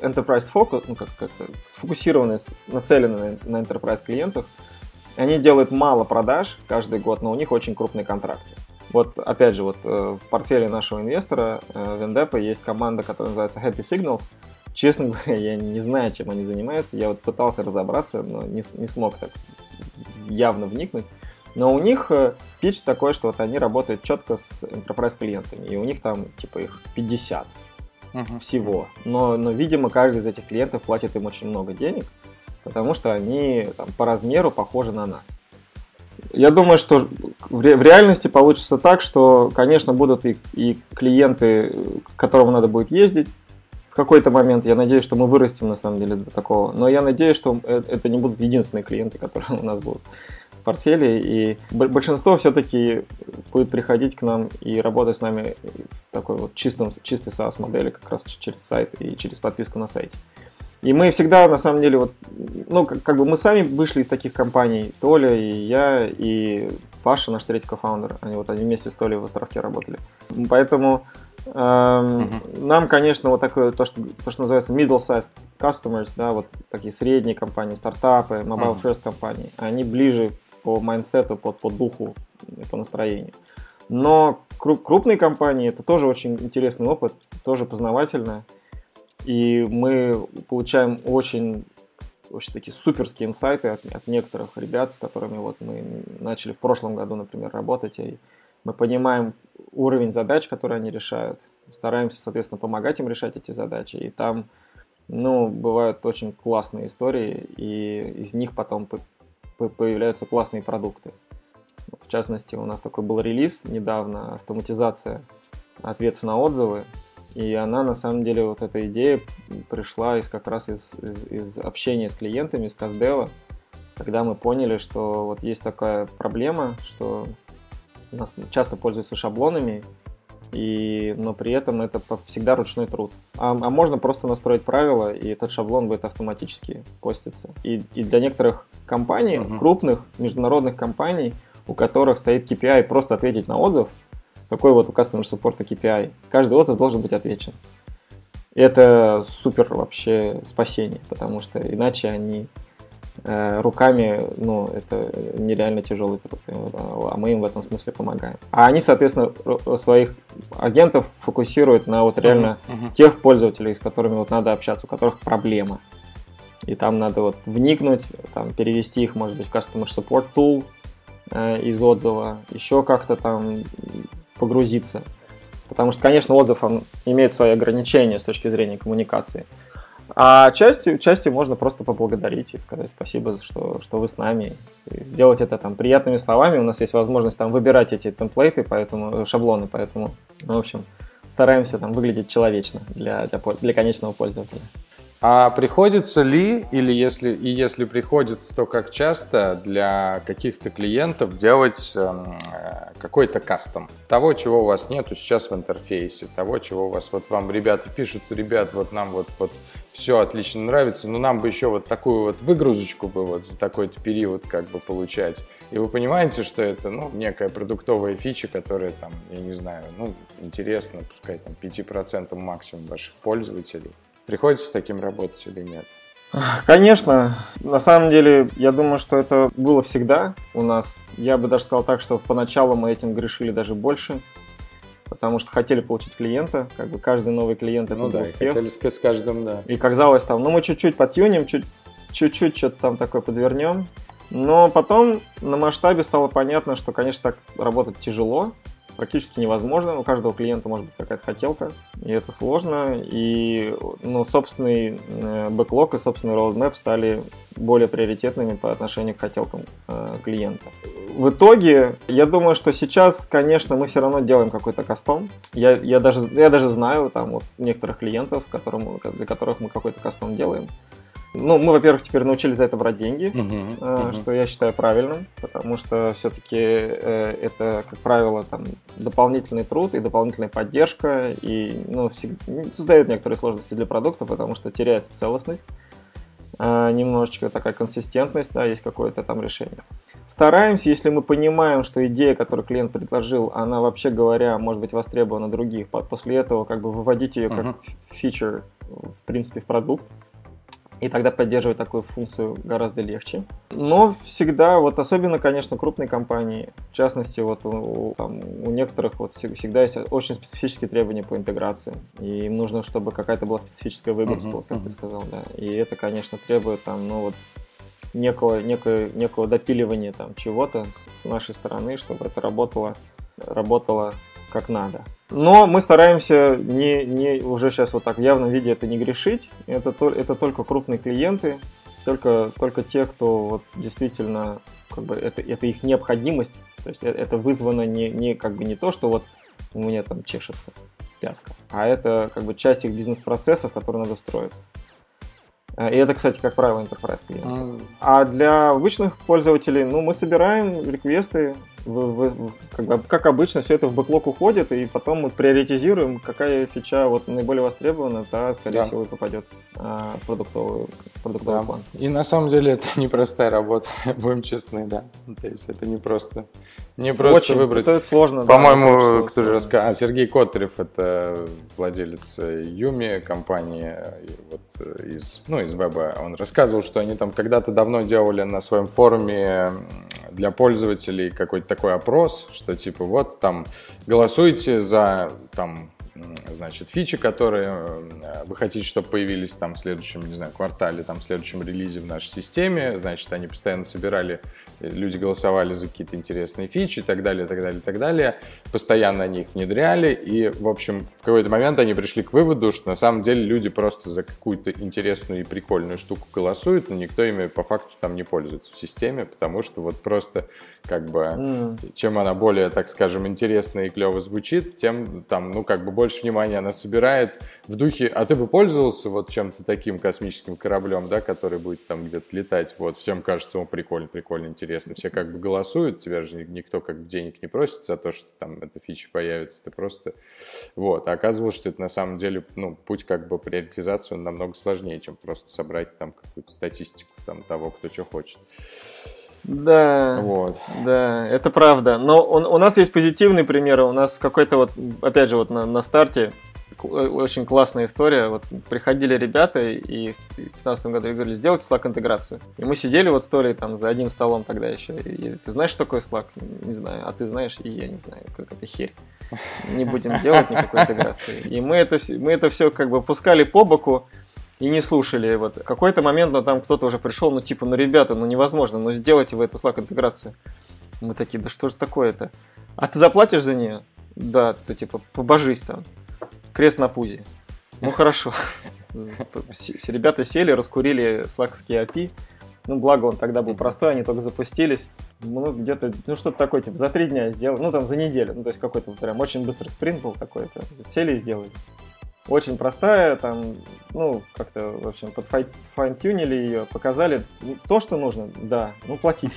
enterprise focus, ну как как сфокусированный, нацеленный на, на enterprise клиентов. Они делают мало продаж каждый год, но у них очень крупные контракты. Вот опять же, вот э, в портфеле нашего инвестора э, Вендепа есть команда, которая называется Happy Signals. Честно говоря, я не знаю, чем они занимаются. Я вот пытался разобраться, но не, не смог так явно вникнуть. Но у них э, пич такой, что вот они работают четко с enterprise клиентами, и у них там типа их 50 uh-huh. всего. Но, но, видимо, каждый из этих клиентов платит им очень много денег, потому что они там, по размеру похожи на нас. Я думаю, что в, ре- в реальности получится так, что, конечно, будут и, и клиенты, к которым надо будет ездить, в какой-то момент. Я надеюсь, что мы вырастем на самом деле до такого. Но я надеюсь, что э, это не будут единственные клиенты, которые у нас будут в портфеле. И большинство все-таки будет приходить к нам и работать с нами в такой вот чистом, чистой SaaS модели, как раз через сайт и через подписку на сайте. И мы всегда, на самом деле, вот, ну, как, как бы мы сами вышли из таких компаний, Толя и я, и Паша, наш третий кофаундер, они вот они вместе с Толей в островке работали. Поэтому Uh-huh. Нам, конечно, вот такое, то что, то, что называется middle-sized customers, да, вот такие средние компании, стартапы, mobile first компании, они ближе по майндсету, по, по духу, по настроению. Но крупные компании это тоже очень интересный опыт, тоже познавательно. И мы получаем очень вообще такие суперские инсайты от, от некоторых ребят, с которыми вот мы начали в прошлом году, например, работать. И мы понимаем уровень задач, которые они решают, стараемся, соответственно, помогать им решать эти задачи, и там, ну, бывают очень классные истории, и из них потом появляются классные продукты. Вот, в частности, у нас такой был релиз недавно, автоматизация ответов на отзывы, и она, на самом деле, вот эта идея пришла из как раз из, из, из общения с клиентами, из Каздева, когда мы поняли, что вот есть такая проблема, что у нас часто пользуются шаблонами, и, но при этом это всегда ручной труд. А, а можно просто настроить правила, и этот шаблон будет автоматически поститься. И, и для некоторых компаний, uh-huh. крупных международных компаний, у которых стоит KPI просто ответить на отзыв, такой вот у Customer Support KPI, каждый отзыв должен быть отвечен. И это супер вообще спасение, потому что иначе они Э, руками, ну, это нереально тяжелый труд, а мы им в этом смысле помогаем. А они, соответственно, своих агентов фокусируют на вот реально uh-huh, uh-huh. тех пользователей, с которыми вот надо общаться, у которых проблема. И там надо вот вникнуть, там, перевести их, может быть, в Customer Support Tool э, из отзыва, еще как-то там погрузиться. Потому что, конечно, отзыв он имеет свои ограничения с точки зрения коммуникации. А части, части можно просто поблагодарить и сказать спасибо, что, что вы с нами. И сделать это там приятными словами. У нас есть возможность там выбирать эти темплейты, поэтому, шаблоны, поэтому, ну, в общем, стараемся там выглядеть человечно для, для, для конечного пользователя. А приходится ли, или если, и если приходится, то как часто для каких-то клиентов делать э, какой-то кастом? Того, чего у вас нету сейчас в интерфейсе, того, чего у вас, вот вам ребята пишут, ребят, вот нам вот, вот все отлично нравится, но нам бы еще вот такую вот выгрузочку бы вот за такой-то период как бы получать. И вы понимаете, что это, ну, некая продуктовая фича, которая там, я не знаю, ну, интересна, пускай там 5% максимум ваших пользователей. Приходится с таким работать или нет? Конечно. На самом деле, я думаю, что это было всегда у нас. Я бы даже сказал так, что поначалу мы этим грешили даже больше потому что хотели получить клиента, как бы каждый новый клиент это ну, да, успех. хотели с каждым, да. И казалось там, ну мы чуть-чуть подтюнем, чуть, чуть-чуть что-то там такое подвернем. Но потом на масштабе стало понятно, что, конечно, так работать тяжело, практически невозможно. У каждого клиента может быть какая-то хотелка, и это сложно. И ну, собственный э, бэклог и собственный roadmap стали более приоритетными по отношению к хотелкам э, клиента. В итоге, я думаю, что сейчас, конечно, мы все равно делаем какой-то кастом. Я, я, даже, я даже знаю там вот некоторых клиентов, которым, для которых мы какой-то кастом делаем. Ну, мы, во-первых, теперь научились за это брать деньги, uh-huh, uh-huh. что я считаю правильным, потому что все-таки э, это, как правило, там дополнительный труд и дополнительная поддержка, и ну, создает некоторые сложности для продукта, потому что теряется целостность, э, немножечко такая консистентность, да, есть какое-то там решение. Стараемся, если мы понимаем, что идея, которую клиент предложил, она вообще говоря может быть востребована других, после этого как бы выводить ее как uh-huh. фичер, в принципе, в продукт и тогда поддерживать такую функцию гораздо легче. Но всегда, вот особенно, конечно, крупные компании, в частности, вот у, там, у некоторых вот всегда есть очень специфические требования по интеграции. И им нужно, чтобы какая-то была специфическая выгодство, uh-huh, как uh-huh. ты сказал, да. И это, конечно, требует там, ну вот, некого, некого, некого допиливания там чего-то с нашей стороны, чтобы это работало, работало как надо. Но мы стараемся не, не уже сейчас вот так в явном виде это не грешить. Это, это только крупные клиенты, только, только те, кто вот действительно как бы это, это их необходимость. То есть э, это вызвано не, не как бы не то, что вот у меня там чешется пятка, а это как бы часть их бизнес-процессов, которые надо строиться. Э, и это, кстати, как правило, enterprise клиенты. А для обычных пользователей, ну, мы собираем реквесты, в, в, как, как обычно, все это в бэклог уходит, и потом мы приоритизируем, какая фича вот наиболее востребована, та, скорее да. всего, и попадет а, в продуктовый, продуктовый да. план. И на самом деле это непростая работа, будем честны, да. То есть это не просто, не просто Очень, выбрать. Это сложно. По-моему, да, кто же рассказал? А, Сергей Котарев, это владелец Юми компании вот, из, ну, из веба. Он рассказывал, что они там когда-то давно делали на своем форуме для пользователей какой-то такой опрос, что типа вот там голосуйте за там значит, фичи, которые э, вы хотите, чтобы появились там в следующем, не знаю, квартале, там в следующем релизе в нашей системе, значит, они постоянно собирали, э, люди голосовали за какие-то интересные фичи и так далее, и так далее, и так далее, постоянно они их внедряли, и, в общем, в какой-то момент они пришли к выводу, что на самом деле люди просто за какую-то интересную и прикольную штуку голосуют, но никто ими по факту там не пользуется в системе, потому что вот просто как бы, mm. чем она более, так скажем, интересная и клево звучит, тем там, ну, как бы больше внимания она собирает в духе, а ты бы пользовался вот чем-то таким космическим кораблем, да, который будет там где-то летать, вот, всем кажется, он прикольно, прикольно, интересно, все как бы голосуют, тебя же никто как бы денег не просит за то, что там эта фича появится, ты просто, вот, а оказывалось, что это на самом деле, ну, путь как бы приоритизации, он намного сложнее, чем просто собрать там какую-то статистику там того, кто что хочет. Да, вот. да, это правда. Но у, у нас есть позитивные примеры. У нас какой-то вот, опять же, вот на, на старте э, очень классная история. Вот приходили ребята и в 2015 году говорили, сделайте Slack интеграцию. И мы сидели вот с Толей там за одним столом тогда еще. И, ты знаешь, что такое Slack? Не знаю. А ты знаешь? И я не знаю, как это херь. Не будем делать никакой интеграции. И мы это, мы это все как бы пускали по боку и не слушали. Вот какой-то момент, но там кто-то уже пришел, ну типа, ну ребята, ну невозможно, ну сделайте вы эту Slack интеграцию. Мы такие, да что же такое-то? А ты заплатишь за нее? Да, ты типа побожись там. Крест на пузе. Ну хорошо. Ребята сели, раскурили слакский API. Ну, благо он тогда был простой, они только запустились. Ну, где-то, ну, что-то такое, типа, за три дня сделал, ну, там, за неделю. Ну, то есть, какой-то прям очень быстрый спринт был какой-то. Сели и сделали. Очень простая, там, ну, как-то, в общем, подфайн-тюнили ее, показали то, что нужно, да, ну, платите.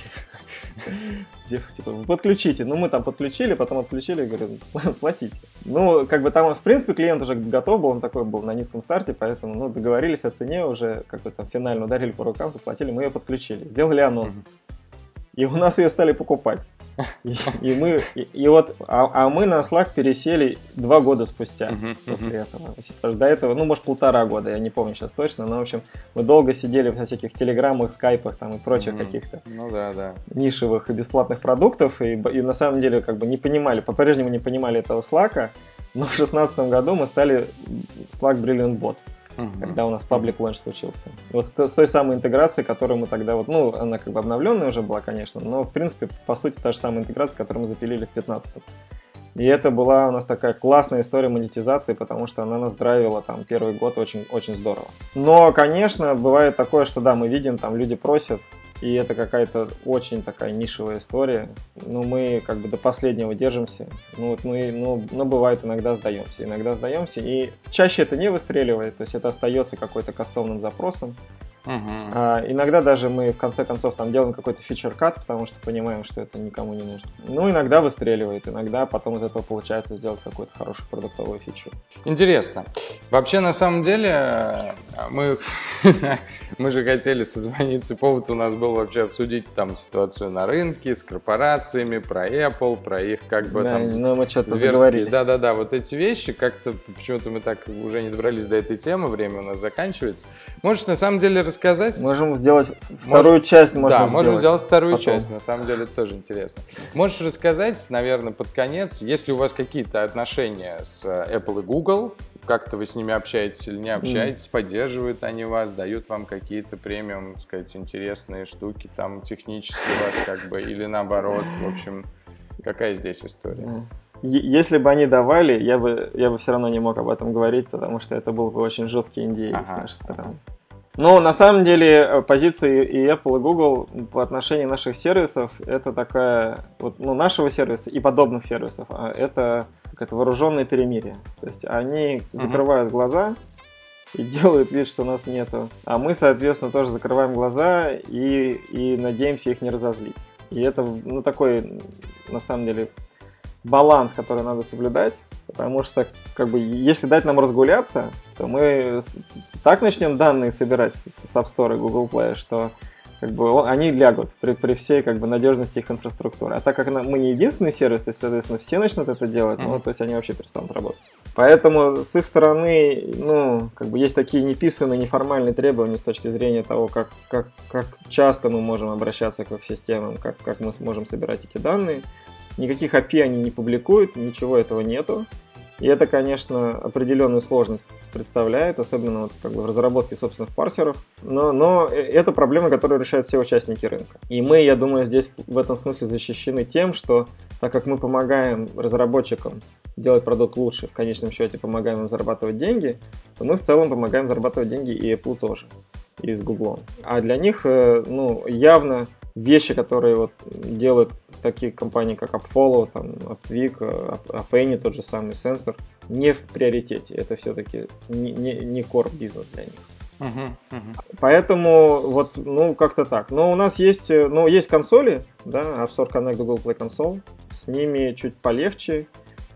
Типа, подключите. Ну, мы там подключили, потом отключили, говорю, платите. Ну, как бы там, в принципе, клиент уже готов был, он такой был на низком старте, поэтому, ну, договорились о цене уже, как бы там финально ударили по рукам, заплатили, мы ее подключили, сделали анонс. И у нас ее стали покупать. И, и мы, и, и вот, а, а мы на Slack пересели два года спустя uh-huh, после uh-huh. этого. До этого, ну, может, полтора года, я не помню сейчас точно, но, в общем, мы долго сидели в всяких телеграммах, скайпах там и прочих uh-huh. каких-то ну, да, да. нишевых и бесплатных продуктов, и, и на самом деле как бы не понимали, по-прежнему не понимали этого Slack, но в шестнадцатом году мы стали Slack Brilliant Bot угу. когда у нас паблик лонч случился. вот с, с той самой интеграцией, которую мы тогда вот, ну, она как бы обновленная уже была, конечно, но в принципе, по сути, та же самая интеграция, которую мы запилили в 15 и это была у нас такая классная история монетизации, потому что она нас драйвила там первый год очень, очень здорово. Но, конечно, бывает такое, что да, мы видим, там люди просят, и это какая-то очень такая нишевая история. Но мы как бы до последнего держимся. Ну вот мы, ну, но бывает иногда сдаемся, иногда сдаемся. И чаще это не выстреливает, то есть это остается какой-то кастомным запросом. Uh-huh. А, иногда даже мы в конце концов там делаем какой-то фичер-кат, потому что понимаем, что это никому не нужно. Ну, иногда выстреливает, иногда потом из этого получается сделать какой-то хороший продуктовый фичу. Интересно. Вообще, на самом деле, мы, мы же хотели созвониться, повод у нас был вообще обсудить там ситуацию на рынке с корпорациями, про Apple, про их как бы да, там ну, мы что-то зверские. Да-да-да, вот эти вещи, как-то почему-то мы так уже не добрались до этой темы, время у нас заканчивается. Можешь на самом деле рассказать? Можем сделать вторую Может, часть. Можно да, можем сделать вторую потом. часть. На самом деле это тоже интересно. Можешь рассказать, наверное, под конец, если у вас какие-то отношения с Apple и Google, как-то вы с ними общаетесь или не общаетесь, mm. поддерживают они вас, дают вам какие-то премиум, сказать, интересные штуки, там, технически вас как бы, или наоборот, в общем, какая здесь история? Если бы они давали, я бы, я бы все равно не мог об этом говорить, потому что это был бы очень жесткий индей ага, с нашей стороны. Но на самом деле э, позиции и Apple, и Google по отношению наших сервисов это такая, вот, ну, нашего сервиса и подобных сервисов, а это это вооруженное перемирие. То есть они закрывают uh-huh. глаза и делают вид, что нас нету. А мы, соответственно, тоже закрываем глаза и, и надеемся их не разозлить. И это, ну, такой, на самом деле, баланс, который надо соблюдать, потому что, как бы, если дать нам разгуляться, то мы так начнем данные собирать с App Store и Google Play, что как бы они лягут при, при всей как бы надежности их инфраструктуры. А так как мы не единственный сервис, то, соответственно, все начнут это делать, mm-hmm. ну, то есть они вообще перестанут работать. Поэтому с их стороны, ну, как бы есть такие неписанные, неформальные требования с точки зрения того, как, как, как часто мы можем обращаться к их системам, как, как мы сможем собирать эти данные. Никаких API они не публикуют, ничего этого нету. И это, конечно, определенную сложность представляет, особенно вот как бы в разработке собственных парсеров. Но, но это проблема, которую решают все участники рынка. И мы, я думаю, здесь в этом смысле защищены тем, что так как мы помогаем разработчикам делать продукт лучше, в конечном счете помогаем им зарабатывать деньги, то мы в целом помогаем зарабатывать деньги и Apple тоже, и с Google. А для них, э, ну, явно вещи, которые вот делают такие компании, как AppFollow, там, AppTwig, AppAny, тот же самый сенсор, не в приоритете. Это все-таки не, не, не core бизнес для них. Uh-huh, uh-huh. Поэтому вот, ну, как-то так. Но у нас есть, ну, есть консоли, да, App Store Connect Google Play Console. С ними чуть полегче.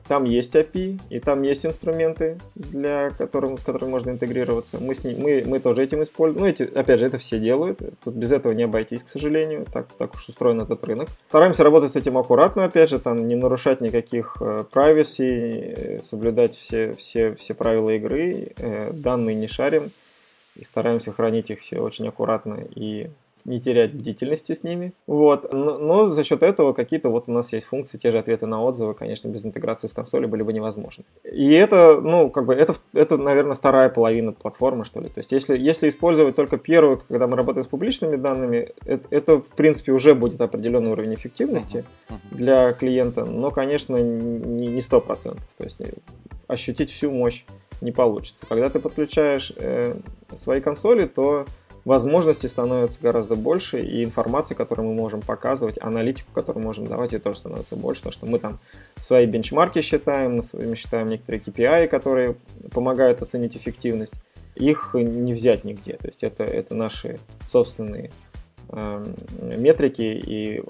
Там есть API, и там есть инструменты, для которых, с которыми можно интегрироваться. Мы, с ним, мы, мы тоже этим используем. Ну, эти, опять же, это все делают. Тут без этого не обойтись, к сожалению. Так, так уж устроен этот рынок. Стараемся работать с этим аккуратно, опять же, там не нарушать никаких э, privacy, э, соблюдать все, все, все правила игры, э, данные не шарим. И стараемся хранить их все очень аккуратно и не терять бдительности с ними. Вот. Но, но за счет этого какие-то вот у нас есть функции, те же ответы на отзывы, конечно, без интеграции с консолью были бы невозможны. И это, ну, как бы, это, это, наверное, вторая половина платформы, что ли. То есть, если, если использовать только первую, когда мы работаем с публичными данными, это, это в принципе, уже будет определенный уровень эффективности uh-huh. Uh-huh. для клиента, но, конечно, не, не 100%. То есть, ощутить всю мощь не получится. Когда ты подключаешь э, свои консоли, то возможностей становится гораздо больше, и информации, которую мы можем показывать, аналитику, которую можем давать, и тоже становится больше, потому что мы там свои бенчмарки считаем, мы считаем некоторые KPI, которые помогают оценить эффективность. Их не взять нигде, то есть это, это наши собственные э, метрики, и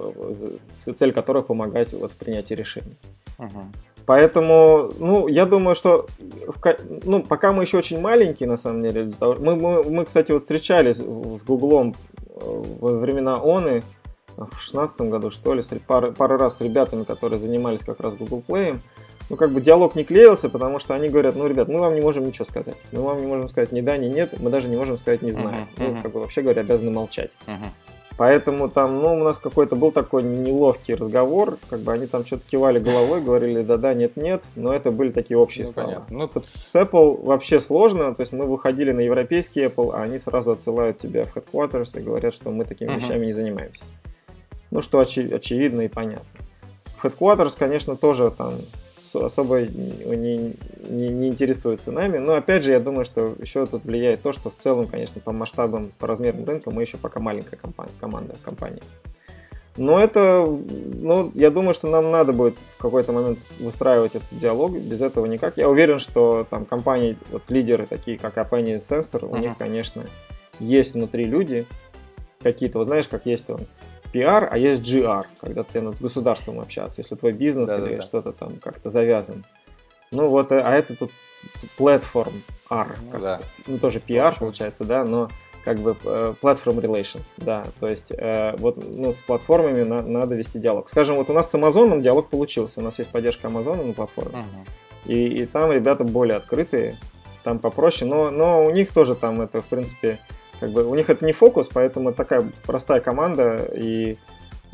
цель которых помогать вот, в принятии решений. Uh-huh. Поэтому, ну, я думаю, что ну, пока мы еще очень маленькие, на самом деле. Мы, мы, мы кстати, вот встречались с Гуглом э, во времена ОНы в шестнадцатом году, что ли, пару, пару раз с ребятами, которые занимались как раз Google Play. Ну, как бы диалог не клеился, потому что они говорят, ну, ребят, мы вам не можем ничего сказать. Мы вам не можем сказать ни да, ни нет, мы даже не можем сказать не знаем. Uh-huh, uh-huh. Ну, как бы вообще говоря, обязаны молчать. Uh-huh. Поэтому там, ну, у нас какой-то был такой неловкий разговор, как бы они там что-то кивали головой, говорили да-да, нет-нет, но это были такие общие ну, слова. Понятно. Ну, с, с Apple вообще сложно, то есть мы выходили на европейский Apple, а они сразу отсылают тебя в headquarters и говорят, что мы такими uh-huh. вещами не занимаемся. Ну, что очи- очевидно и понятно. В headquarters, конечно, тоже там особо не, не, не интересуется нами. Но опять же, я думаю, что еще тут влияет то, что в целом, конечно, по масштабам, по размерам рынка мы еще пока маленькая компания, команда компании. Но это, ну, я думаю, что нам надо будет в какой-то момент выстраивать этот диалог, без этого никак. Я уверен, что там компании, вот лидеры такие, как и Sensor, uh-huh. у них, конечно, есть внутри люди какие-то, вот знаешь, как есть там PR, а есть GR, когда ты надо с государством общаться, если твой бизнес да, или да, что-то там как-то завязан. Ну вот, э, а это тут платформ R, ну, да. ну тоже PR получается, да, но как бы platform relations, да, то есть э, вот ну, с платформами на, надо вести диалог. Скажем, вот у нас с Амазоном диалог получился, у нас есть поддержка Амазона на платформе, uh-huh. и, и там ребята более открытые, там попроще, но, но у них тоже там это, в принципе, как бы у них это не фокус, поэтому такая простая команда, и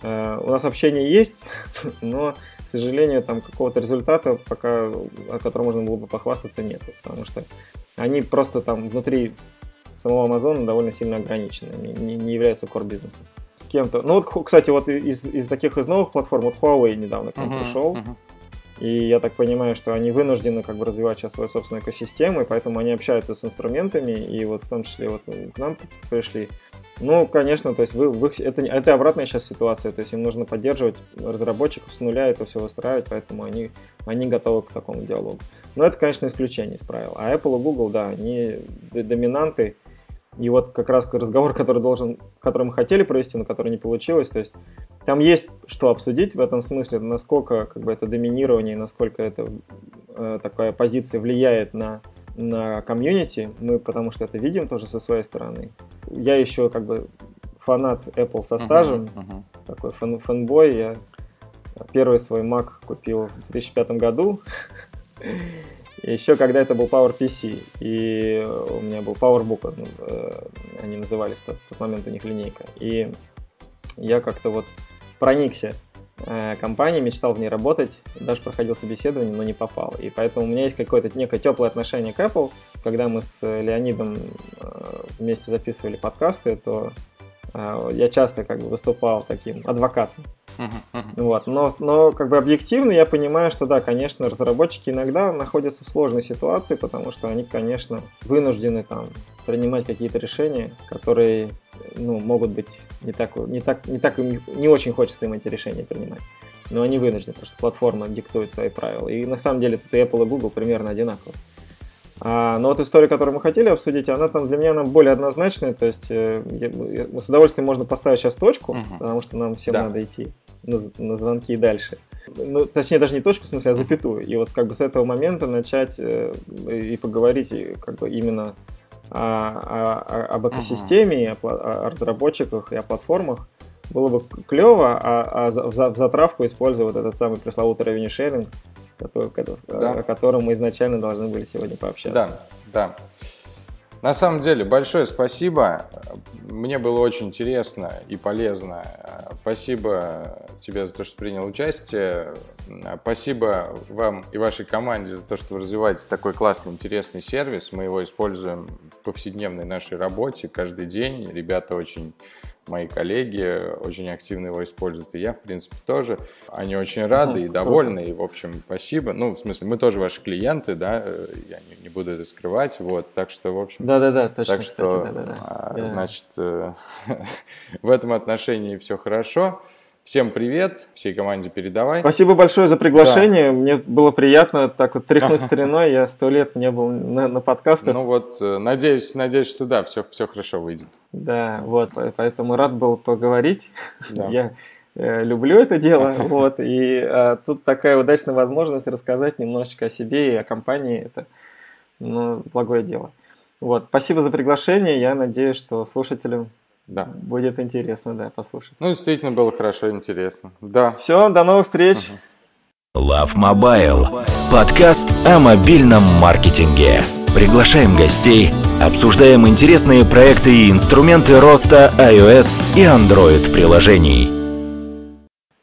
э, у нас общение есть, но, к сожалению, там какого-то результата пока, о котором можно было бы похвастаться, нет, потому что они просто там внутри самого Амазона довольно сильно ограничены, не, не являются core бизнесом. С кем-то. Ну вот, кстати, вот из, из таких из новых платформ, вот Huawei недавно к нам uh-huh, пришел. Uh-huh. И я так понимаю, что они вынуждены как бы развивать сейчас свою собственную экосистему, и поэтому они общаются с инструментами, и вот в том числе вот к нам пришли. Ну, конечно, то есть вы, вы, это, это обратная сейчас ситуация, то есть им нужно поддерживать разработчиков с нуля, это все выстраивать, поэтому они, они готовы к такому диалогу. Но это, конечно, исключение из правил. А Apple и Google, да, они доминанты, и вот как раз разговор, который должен, который мы хотели провести, но который не получилось, то есть там есть что обсудить в этом смысле, насколько как бы это доминирование, насколько это э, такая позиция влияет на на комьюнити, мы потому что это видим тоже со своей стороны. Я еще как бы фанат Apple со стажем, uh-huh, uh-huh. такой фан фанбой. Я первый свой Mac купил в 2005 году. Еще когда это был PowerPC, и у меня был PowerBook, э, они назывались в тот момент у них линейка. И я как-то вот проникся э, компанией, мечтал в ней работать, даже проходил собеседование, но не попал. И поэтому у меня есть какое-то некое теплое отношение к Apple. Когда мы с Леонидом э, вместе записывали подкасты, то э, я часто как бы выступал таким адвокатом. Вот. Но, но как бы объективно я понимаю, что да, конечно, разработчики иногда находятся в сложной ситуации, потому что они, конечно, вынуждены там принимать какие-то решения, которые ну, могут быть не так, не так, не так не очень хочется им эти решения принимать. Но они вынуждены, потому что платформа диктует свои правила. И на самом деле тут и Apple, и Google примерно одинаковые. А, но вот история, которую мы хотели обсудить, она там для меня она более однозначная. То есть э, я, с удовольствием можно поставить сейчас точку, угу. потому что нам всем да. надо идти на, на звонки и дальше. Ну, точнее, даже не точку, в смысле, а запятую. И вот как бы с этого момента начать э, и поговорить как бы именно о, о, об экосистеме, uh-huh. о, о разработчиках и о платформах, было бы клево, а, а в затравку использовать этот самый пресловутый revenue sharing, который, да. о котором мы изначально должны были сегодня пообщаться. Да, да. На самом деле, большое спасибо. Мне было очень интересно и полезно. Спасибо тебе за то, что принял участие. Спасибо вам и вашей команде за то, что вы развиваете такой классный, интересный сервис. Мы его используем в повседневной нашей работе каждый день. Ребята очень мои коллеги очень активно его используют, и я, в принципе, тоже. Они очень рады и довольны, и, в общем, спасибо. Ну, в смысле, мы тоже ваши клиенты, да, э, я не, не буду это скрывать, вот, так что, в общем... Да-да-да, точно, Так что, кстати, да-да-да. а, значит, э, в этом отношении все хорошо. Всем привет, всей команде передавай. Спасибо большое за приглашение. Мне было приятно так вот тряхнуть стариной. Я сто лет не был на, на подкастах. Ну вот, э, надеюсь, надеюсь, что да, все, все хорошо выйдет. Да, вот, по- поэтому рад был поговорить. Да. Я э, люблю это дело, вот, и а, тут такая удачная возможность рассказать немножечко о себе и о компании. Это, ну, благое дело. Вот, спасибо за приглашение. Я надеюсь, что слушателям Да. будет интересно, да, послушать. Ну, действительно было хорошо интересно. Да. Все, до новых встреч. Love Mobile. Подкаст о мобильном маркетинге. Приглашаем гостей, обсуждаем интересные проекты и инструменты роста iOS и Android приложений.